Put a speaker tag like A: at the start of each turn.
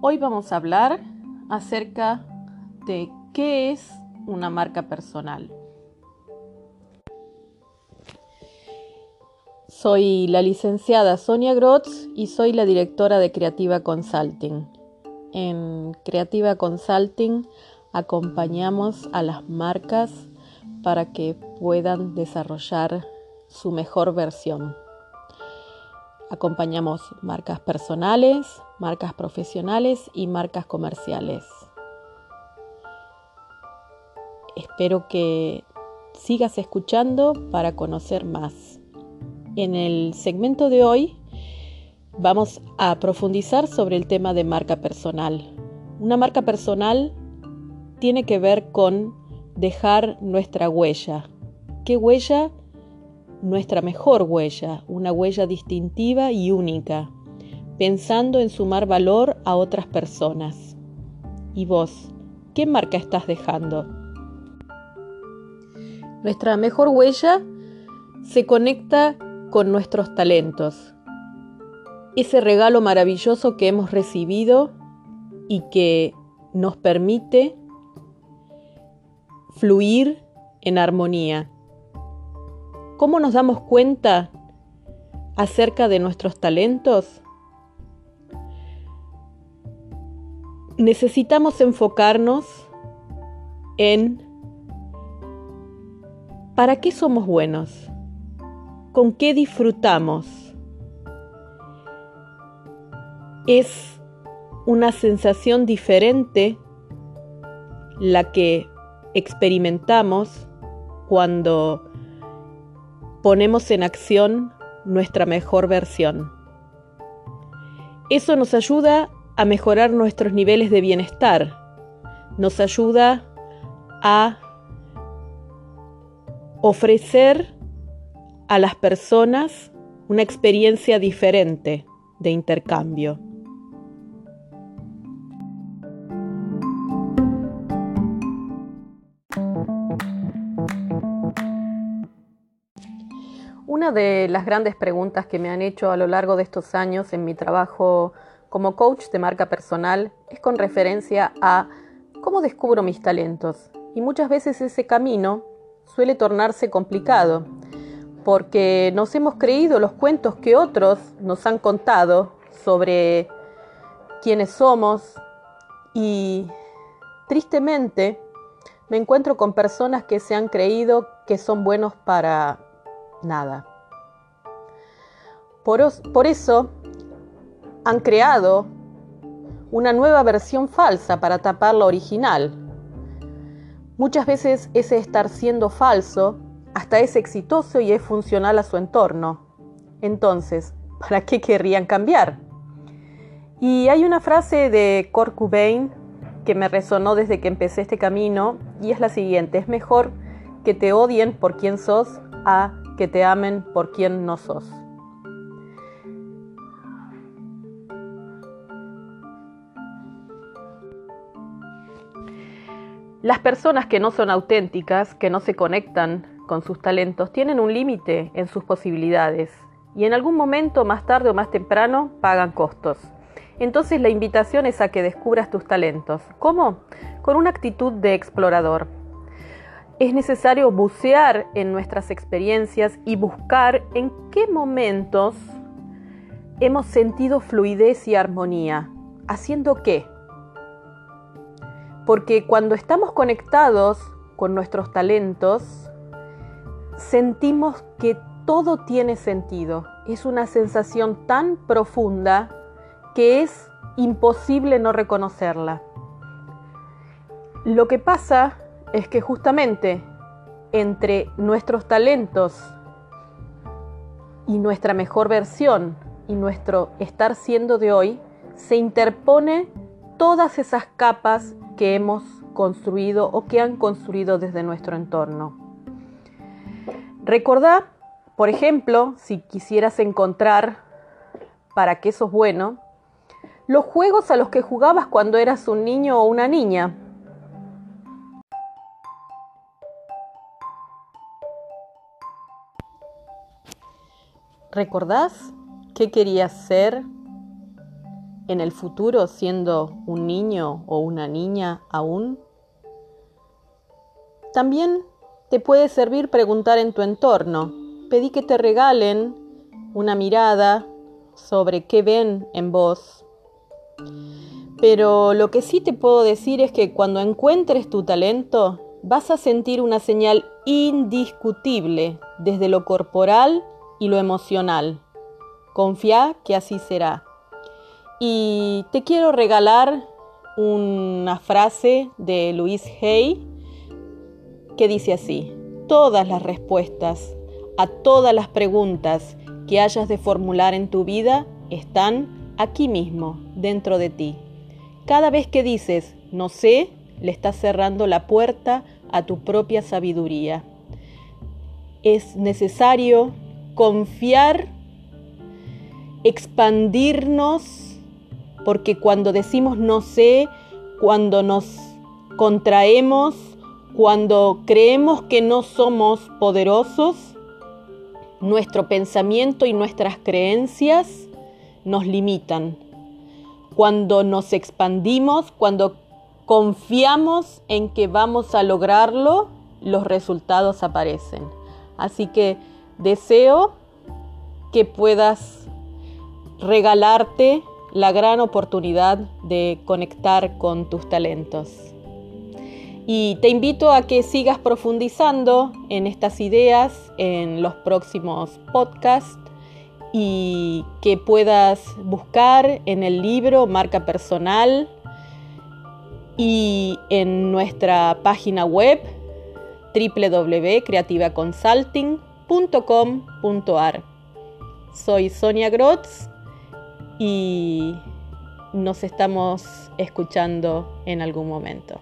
A: Hoy vamos a hablar acerca de qué es una marca personal. Soy la licenciada Sonia Grotz y soy la directora de Creativa Consulting. En Creativa Consulting acompañamos a las marcas para que puedan desarrollar su mejor versión. Acompañamos marcas personales, marcas profesionales y marcas comerciales. Espero que sigas escuchando para conocer más. En el segmento de hoy vamos a profundizar sobre el tema de marca personal. Una marca personal tiene que ver con dejar nuestra huella. ¿Qué huella? Nuestra mejor huella, una huella distintiva y única, pensando en sumar valor a otras personas. ¿Y vos? ¿Qué marca estás dejando? Nuestra mejor huella se conecta con nuestros talentos, ese regalo maravilloso que hemos recibido y que nos permite fluir en armonía. ¿Cómo nos damos cuenta acerca de nuestros talentos? Necesitamos enfocarnos en ¿para qué somos buenos? ¿Con qué disfrutamos? Es una sensación diferente la que experimentamos cuando ponemos en acción nuestra mejor versión. Eso nos ayuda a mejorar nuestros niveles de bienestar, nos ayuda a ofrecer a las personas una experiencia diferente de intercambio. Una de las grandes preguntas que me han hecho a lo largo de estos años en mi trabajo como coach de marca personal es con referencia a cómo descubro mis talentos. Y muchas veces ese camino suele tornarse complicado porque nos hemos creído los cuentos que otros nos han contado sobre quiénes somos y tristemente me encuentro con personas que se han creído que son buenos para nada. Por, eso han creado una nueva versión falsa para tapar la original. Muchas veces ese estar siendo falso hasta es exitoso y es funcional a su entorno. Entonces, ¿para qué querrían cambiar? Y hay una frase de Kurt que me resonó desde que empecé este camino y es la siguiente, es mejor que te odien por quien sos a que te amen por quien no sos. Las personas que no son auténticas, que no se conectan con sus talentos, tienen un límite en sus posibilidades y en algún momento, más tarde o más temprano, pagan costos. Entonces la invitación es a que descubras tus talentos. ¿Cómo? Con una actitud de explorador es necesario bucear en nuestras experiencias y buscar en qué momentos hemos sentido fluidez y armonía. ¿Haciendo qué? Porque cuando estamos conectados con nuestros talentos, sentimos que todo tiene sentido. Es una sensación tan profunda que es imposible no reconocerla. Lo que pasa es que justamente entre nuestros talentos y nuestra mejor versión y nuestro estar siendo de hoy, se interpone todas esas capas que hemos construido o que han construido desde nuestro entorno. Recordá, por ejemplo, si quisieras encontrar para qué sos bueno, los juegos a los que jugabas cuando eras un niño o una niña, ¿Recordás qué querías ser en el futuro siendo un niño o una niña aún? También te puede servir preguntar en tu entorno. Pedí que te regalen una mirada sobre qué ven en vos. Pero lo que sí te puedo decir es que cuando encuentres tu talento, vas a sentir una señal indiscutible desde lo corporal y lo emocional. Confía que así será. Y te quiero regalar una frase de Luis Hay que dice así, todas las respuestas a todas las preguntas que hayas de formular en tu vida están aquí mismo, dentro de ti. Cada vez que dices no sé, le estás cerrando la puerta a tu propia sabiduría. Es necesario confiar, expandirnos, porque cuando decimos no sé, cuando nos contraemos, cuando creemos que no somos poderosos, nuestro pensamiento y nuestras creencias nos limitan. Cuando nos expandimos, cuando confiamos en que vamos a lograrlo, los resultados aparecen. Así que deseo que puedas regalarte la gran oportunidad de conectar con tus talentos. Y te invito a que sigas profundizando en estas ideas en los próximos podcasts y que puedas buscar en el libro Marca Personal y en nuestra página web Soy Sonia Grotz y nos estamos escuchando en algún momento.